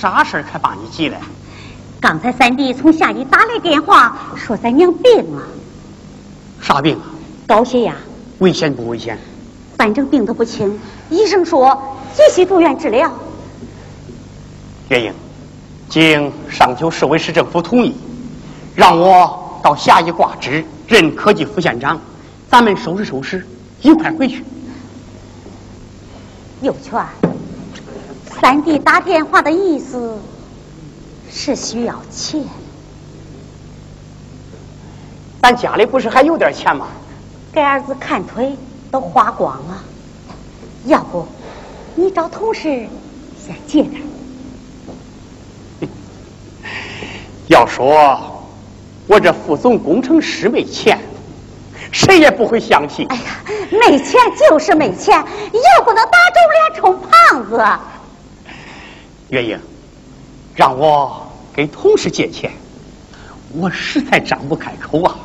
啥事儿才把你急来？刚才三弟从下邑打来电话，说咱娘病了。啥病啊？高血压。危险不危险？反正病得不轻，医生说急需住院治疗。月英，经商丘市委市政府同意，让我到下邑挂职，任科技副县长。咱们收拾收拾，一块回去。有权。三弟打电话的意思是需要钱，咱家里不是还有点钱吗？给儿子看腿都花光了，要不你找同事先借点。要说我这副总工程师没钱，谁也不会相信。哎呀，没钱就是没钱，又不能打肿脸充胖子。月英，让我给同事借钱，我实在张不开口啊。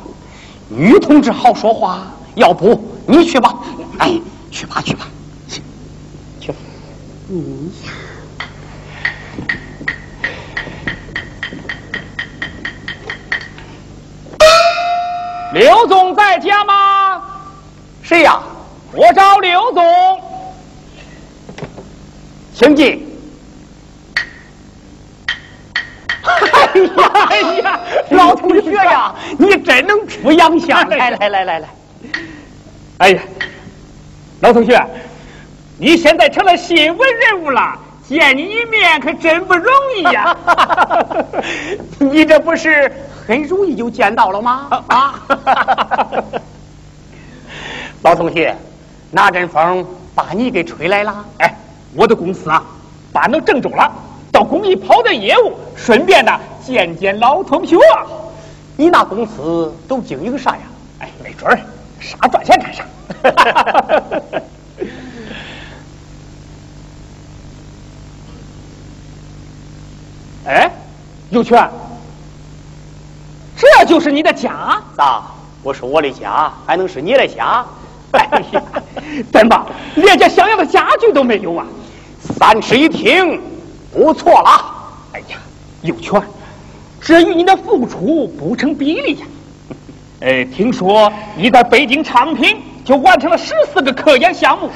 女同志好说话，要不你去吧？哎，去吧去吧，去去。嗯呀，刘总在家吗？谁呀？我找刘总，请进。老同学呀，你真能出洋相！来来来来来，哎呀，老同学，你现在成了新闻人物了，见你一面可真不容易呀！你这不是很容易就见到了吗？啊！老同学，哪阵风把你给吹来了？哎，我的公司啊，搬到郑州了。到工地跑点业务，顺便呢见见老同学。你那公司都经营啥呀？哎，没准儿，啥赚钱干啥。哎，有权，这就是你的家？咋？不是我的家，还能是你的家？哎呀，怎么连家想要的家具都没有啊？三室一厅。不错了，哎呀，有权，这与你的付出不成比例呀。哎，听说你在北京昌平就完成了十四个科研项目，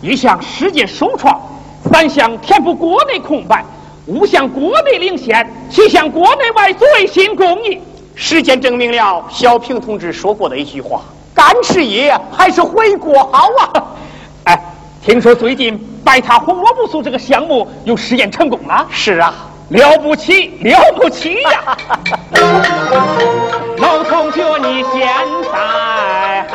一项世界首创，三项填补国内空白，五项国内领先，七项国内外最新工艺。实践证明了小平同志说过的一句话：干事业还是回国好啊！哎，听说最近。白塔红萝卜素这个项目又实验成功了，是啊，了不起，了不起呀！老同学，你现在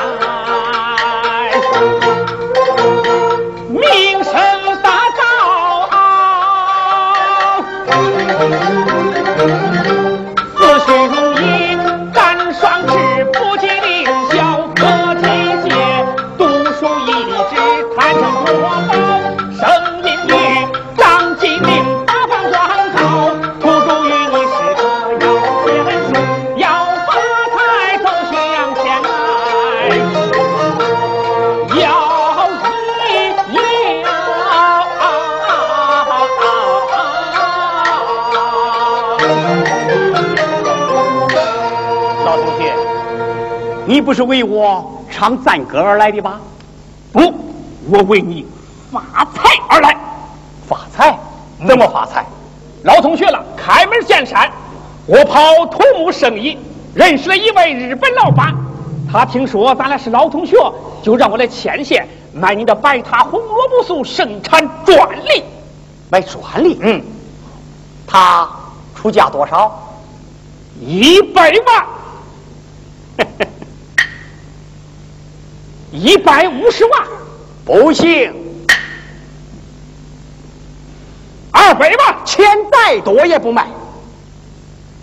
不是为我唱赞歌而来的吧？不，我为你发财而来。发财？怎么发财？老同学了，开门见山，我跑土木生意，认识了一位日本老板，他听说咱俩是老同学，就让我来牵线买你的白塔红萝卜素生产专利。买专利？嗯。他出价多少？一百万。一百五十万，不行，二百万，钱再多也不卖。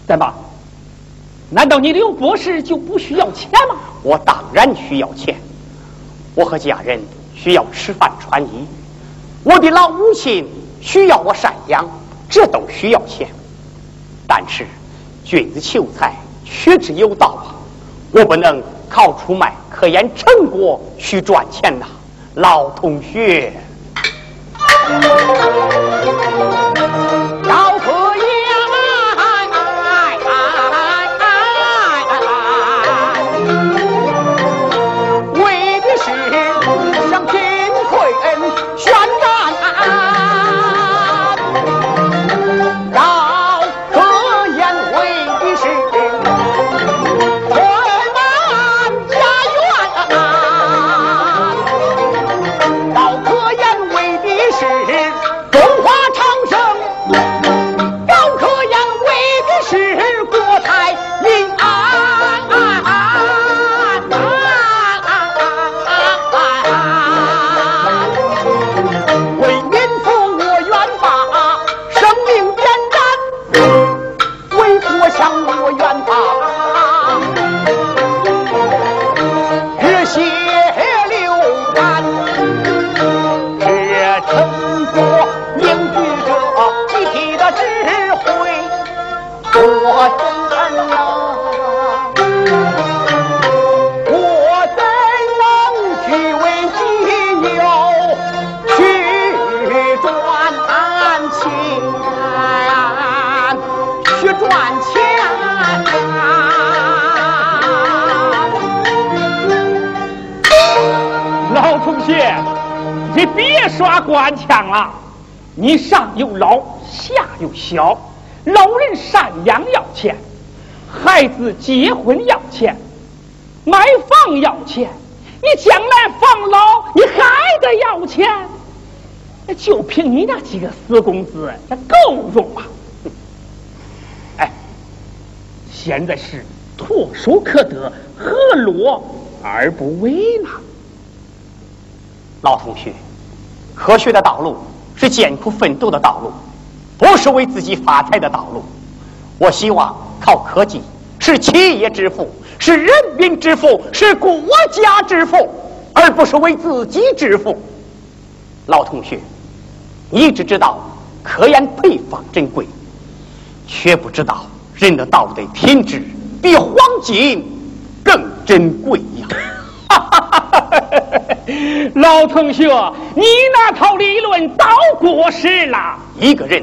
怎么？难道你刘博士就不需要钱吗？我当然需要钱，我和家人需要吃饭穿衣，我的老母亲需要我赡养，这都需要钱。但是，君子求财，取之有道啊，我不能。靠出卖科研成果去赚钱呐，老同学。你别耍官腔了，你上有老下有小，老人赡养要钱，孩子结婚要钱，买房要钱，你将来防老你还得要钱，就凭你那几个死工资，这够用吗？哎，现在是唾手可得，何乐而不为呢？老同学。科学的道路是艰苦奋斗的道路，不是为自己发财的道路。我希望靠科技是企业致富，是人民致富，是国家致富，而不是为自己致富。老同学，你只知道科研配方珍贵，却不知道人的道德品质比黄金更珍贵呀！哈哈哈哈！老同学，你那套理论早过时了。一个人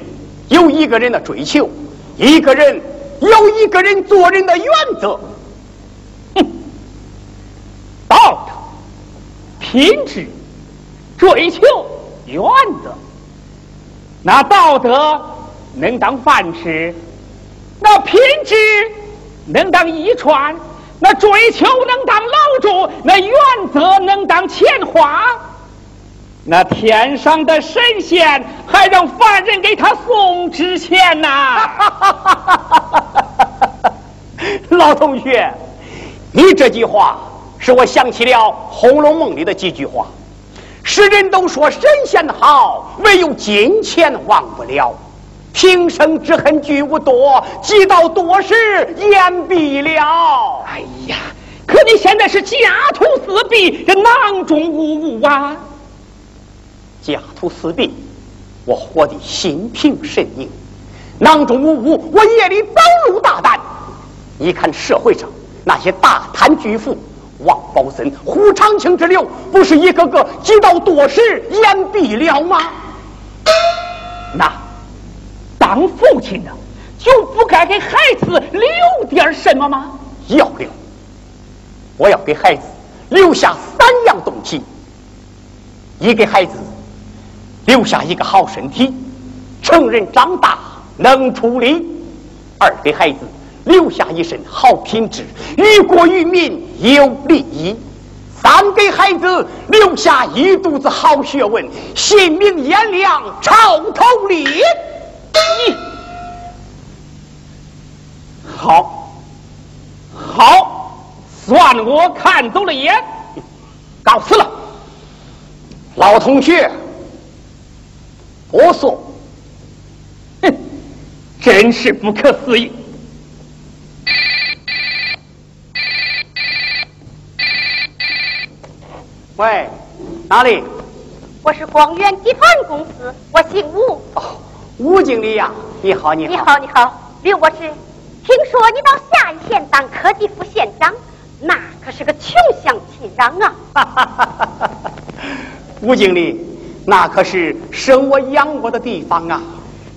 有一个人的追求，一个人有一个人做人的原则。哼，道德、品质、追求、原则，那道德能当饭吃，那品质能当衣穿。那追求能当老主，那原则能当钱花，那天上的神仙还让凡人给他送纸钱呐！老同学，你这句话使我想起了《红楼梦》里的几句话：世人都说神仙好，唯有金钱忘不了。平生之恨俱无多，积到多时言毕了。哎呀，可你现在是家徒四壁，这囊中无物啊！家徒四壁，我活得心平神宁；囊中无物，我夜里走路大胆。你看社会上那些大贪巨富，王宝森、胡长清之流，不是一个个积到多时言毕了吗？那。当父亲的就不该给孩子留点什么吗？要留。我要给孩子留下三样东西：一给孩子留下一个好身体，成人长大能出力；二给孩子留下一身好品质，于国于民有利益；三给孩子留下一肚子好学问，心明眼亮，超头立。好，好，算我看走了眼，告辞了。老同学，我说。哼，真是不可思议。喂，哪里？我是广源集团公司，我姓吴。哦，吴经理呀，你好，你好，你好，你好，刘博士。听说你到下一县当科技副县长，那可是个穷乡僻壤啊！吴经理，那可是生我养我的地方啊！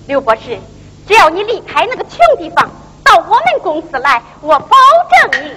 刘博士，只要你离开那个穷地方，到我们公司来，我保证你。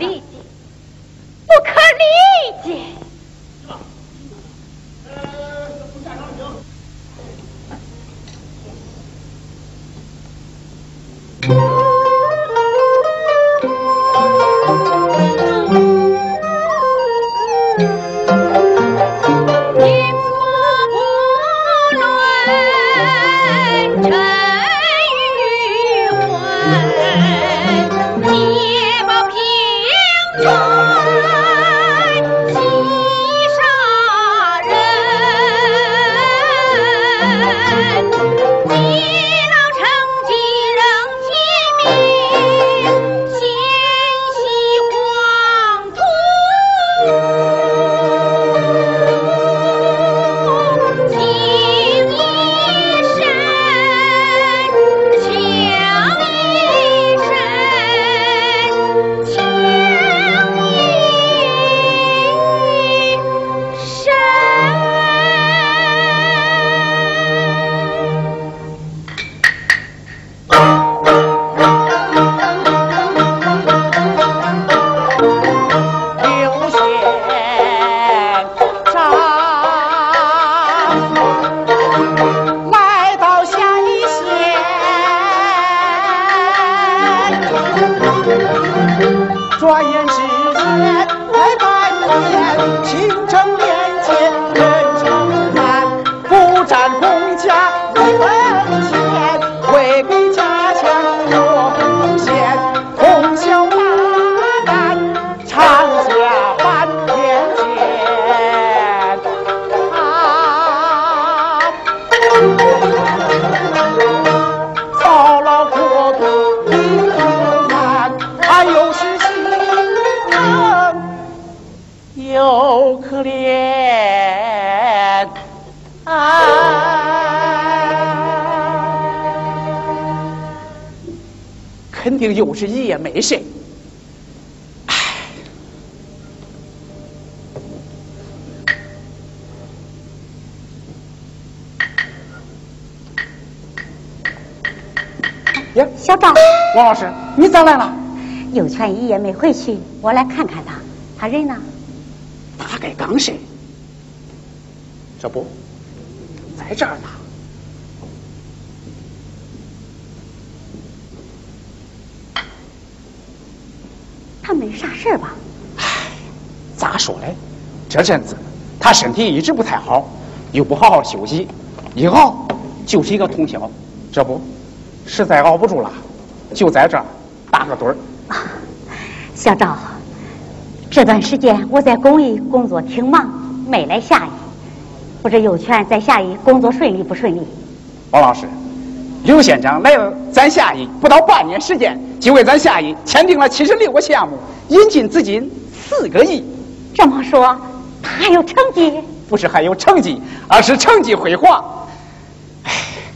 又是一夜没睡，唉，呀，小赵，王老师，你咋来了？有权一夜没回去，我来看看他，他人呢？大概刚睡，这不在这儿呢。啥事儿吧？唉，咋说嘞？这阵子他身体一直不太好，又不好好休息，一熬就是一个通宵。这不，实在熬不住了，就在这儿打个盹儿。小赵，这段时间我在公益工作挺忙，没来下邑。不知有权在下邑工作顺利不顺利？王老师，刘县长来了咱下邑不到半年时间，就为咱下邑签订了七十六个项目，引进资金四个亿。这么说，他还有成绩？不是还有成绩，而是成绩辉煌。哎，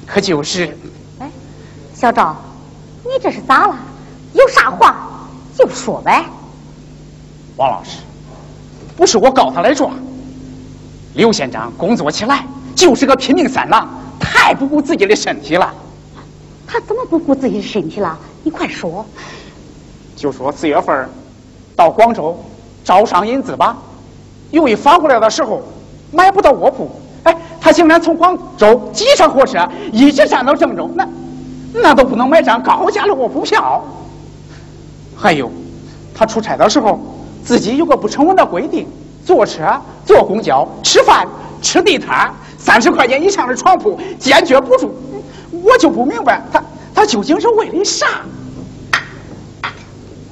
可就是，哎，小赵，你这是咋了？有啥话就说呗。王老师，不是我告他来状。刘县长工作起来就是个拼命三郎，太不顾自己的身体了。他怎么不顾自己的身体了？你快说。就说四月份到广州招商引资吧，由于返回来的时候买不到卧铺，哎，他竟然从广州挤上火车，一直站到郑州，那那都不能买张高价的卧铺票。还有，他出差的时候自己有个不成文的规定。坐车、坐公交、吃饭、吃地摊，三十块钱以上的床铺坚决不住。我就不明白，他他究竟是为了啥？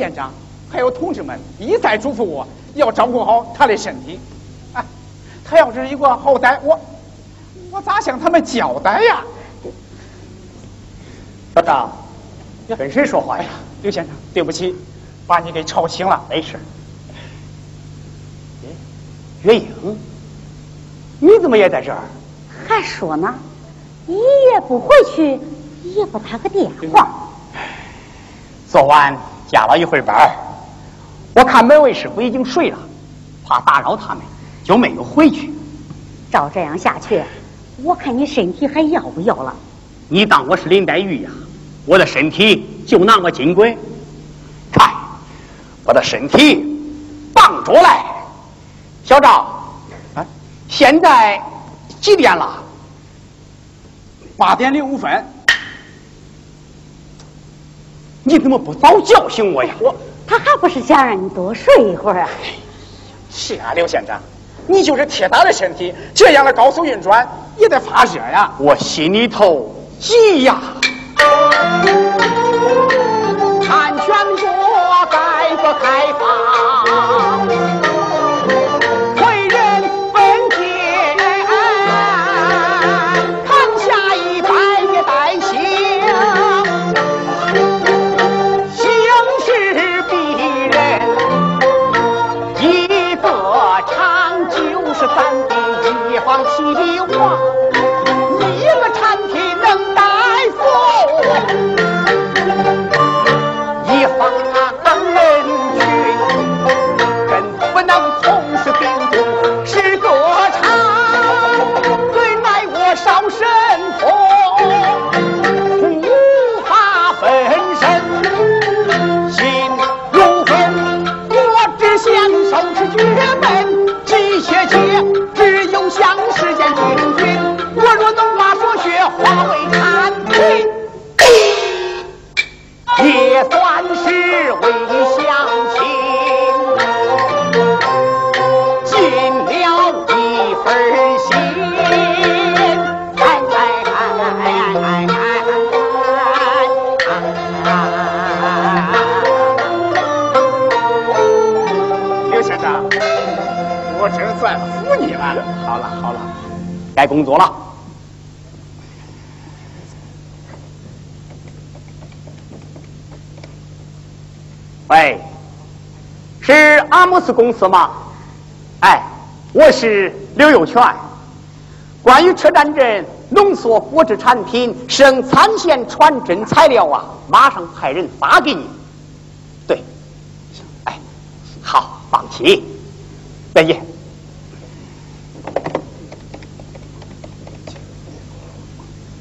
县长还有同志们一再嘱咐我要照顾好他的身体。啊，他要是一个好歹，我我咋向他们交代呀？老张，你跟谁说话呀？刘县长，对不起，把你给吵醒了。没事。月英。你怎么也在这儿？还说呢，你也不回去，也不打个电话。昨晚加了一会儿班，我看门卫师傅已经睡了，怕打扰他们，就没有回去。照这样下去，我看你身体还要不要了？你当我是林黛玉呀？我的身体就那么金贵？看，我的身体棒着来，小赵。啊现在几点了？八点零五分。你怎么不早叫醒我呀？我他还不是想让你多睡一会儿啊？是啊，刘县长，你就是铁打的身体，这样的高速运转也得发热呀。我心里头急呀！看全国该不开放，喂，是阿姆斯公司吗？哎，我是刘有全。关于车站镇浓缩果汁产品生产线传真材料啊，马上派人发给你。对，哎，好，放心，再见。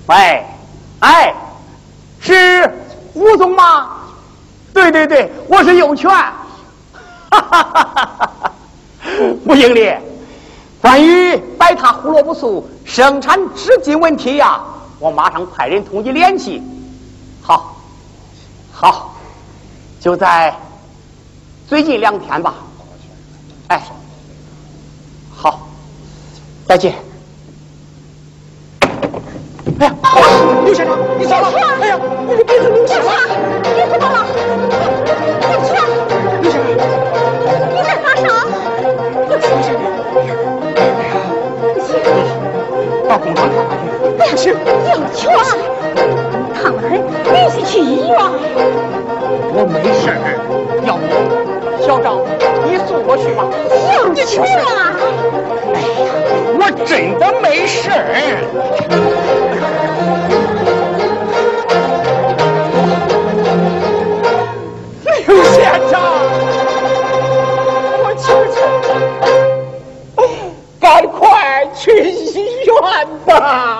喂，哎，是吴总吗？对对对，我是有权。哈哈哈哈！吴经理，关于白塔胡萝卜素生产资金问题呀、我马上派人同你联系。好，好，就在最近两天吧。哎，好，再见。哎呀，刘先生，你咋了？哎呀，你的鼻子流血了！你怎么了？我去，刘先生，你在发烧？刘县长，到工厂看看去。不行，有权，烫得很，必须去医院。我没事儿，要不小张你送我去吧。有权，哎呀，我真的没事儿。刘县长，我求求你，赶快去医院吧！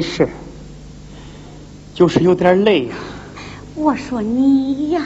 没事，就是有点累呀、我说你呀，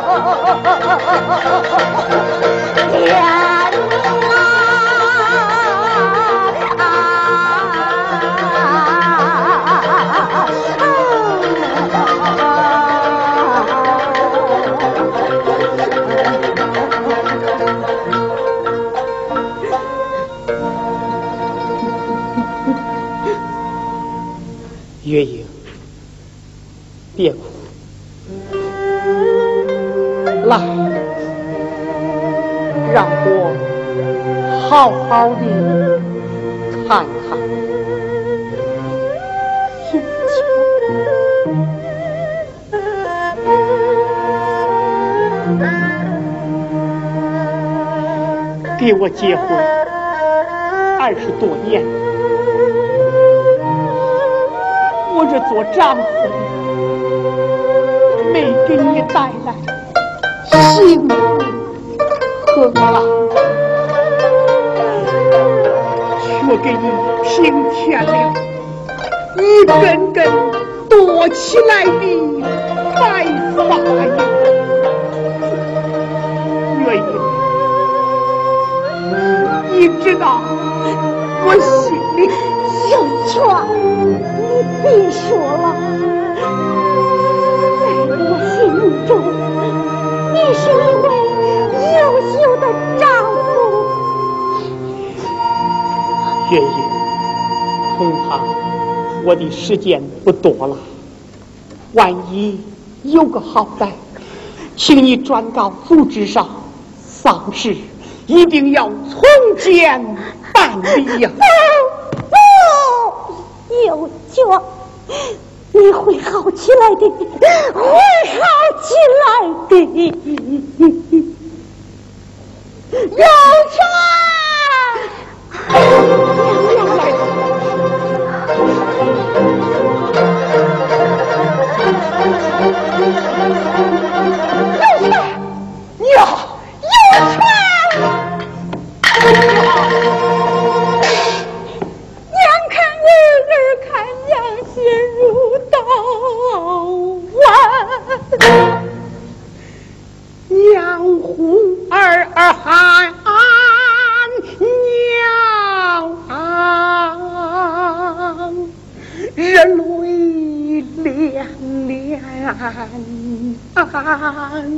如同月影，别哭，来，让我好好的看看。英给我结婚二十多年，我这做丈夫的没给你带来幸福和安，给你平添了。一根根多起来的。我的时间不多了。万一有个好歹，请你转告组织上，丧事一定要从简办理呀。不，有救，你会好起来的，会好起来的。娘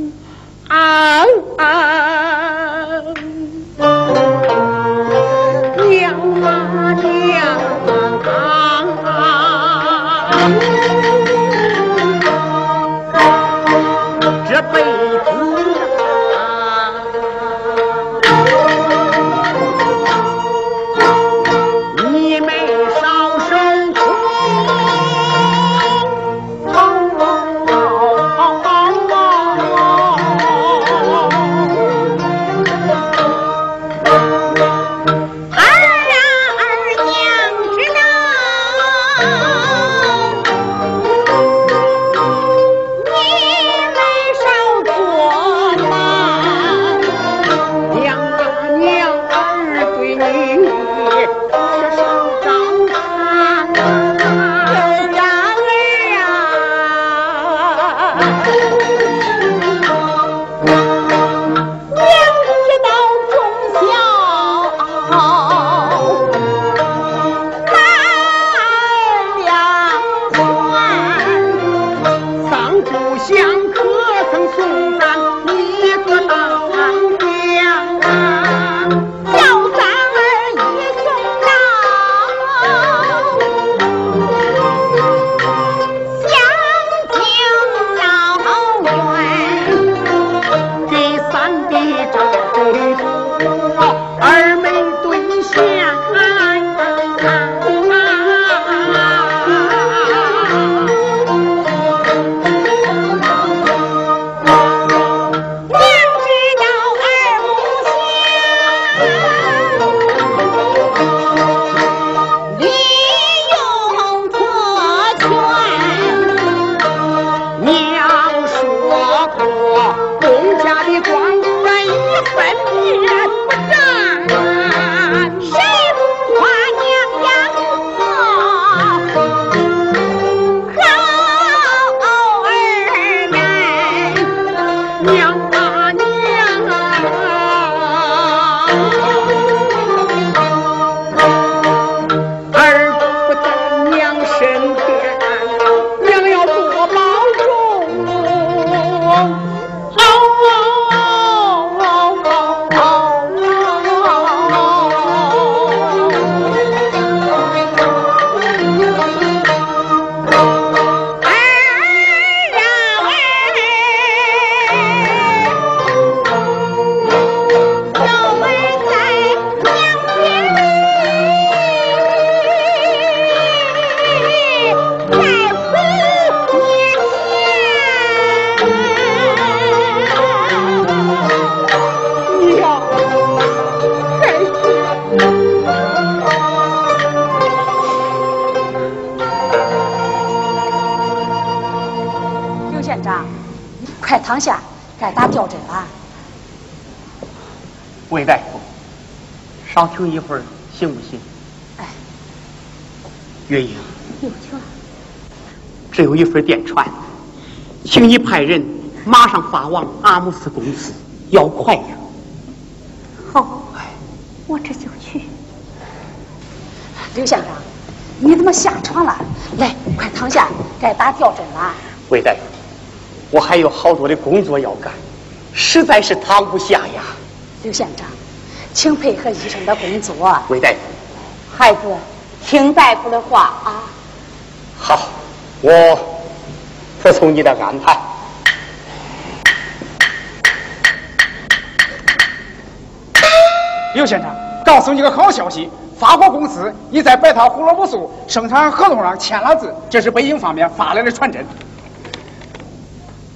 稍停一会儿，行不行？哎，月英，有权。这有一份电传，请你派人马上发往阿姆斯公司，要快呀。好，我这就去。刘县长，你怎么下床了？来，快躺下，该打吊针了。魏大夫。我还有好多的工作要干，实在是躺不下呀。刘县长，请配合医生的工作。魏大夫，孩子，听大夫的话啊。好，我服从你的安排。刘先生，告诉你个好消息，法国公司已在白桃胡萝卜素生产合同上签了字，这是北京方面发来的传真。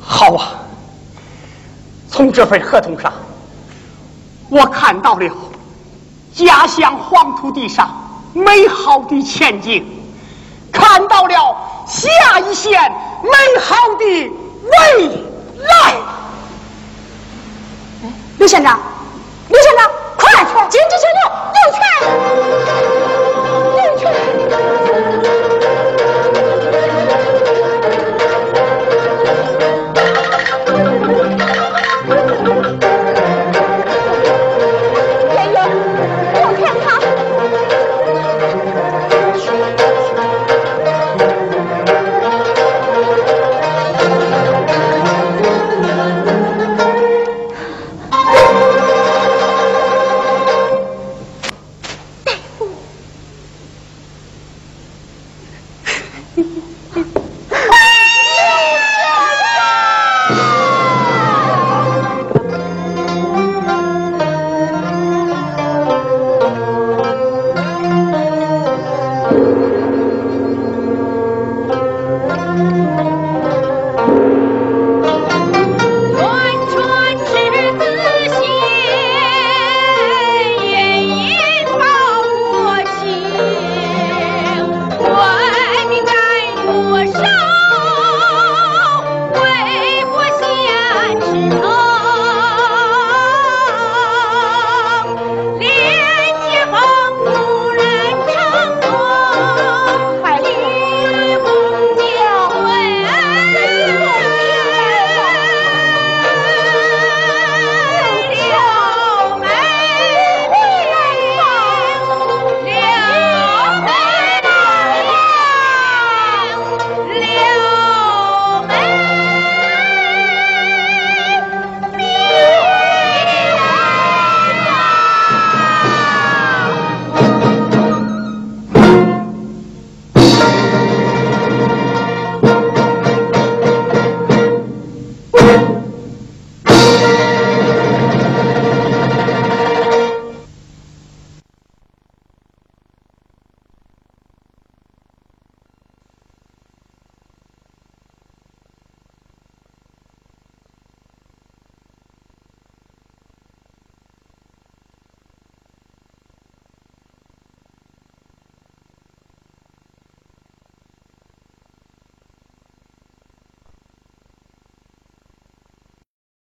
好啊！从这份合同上，我看到了家乡黄土地上美好的前景，看到了下一线美好的未来。刘县长。刘县长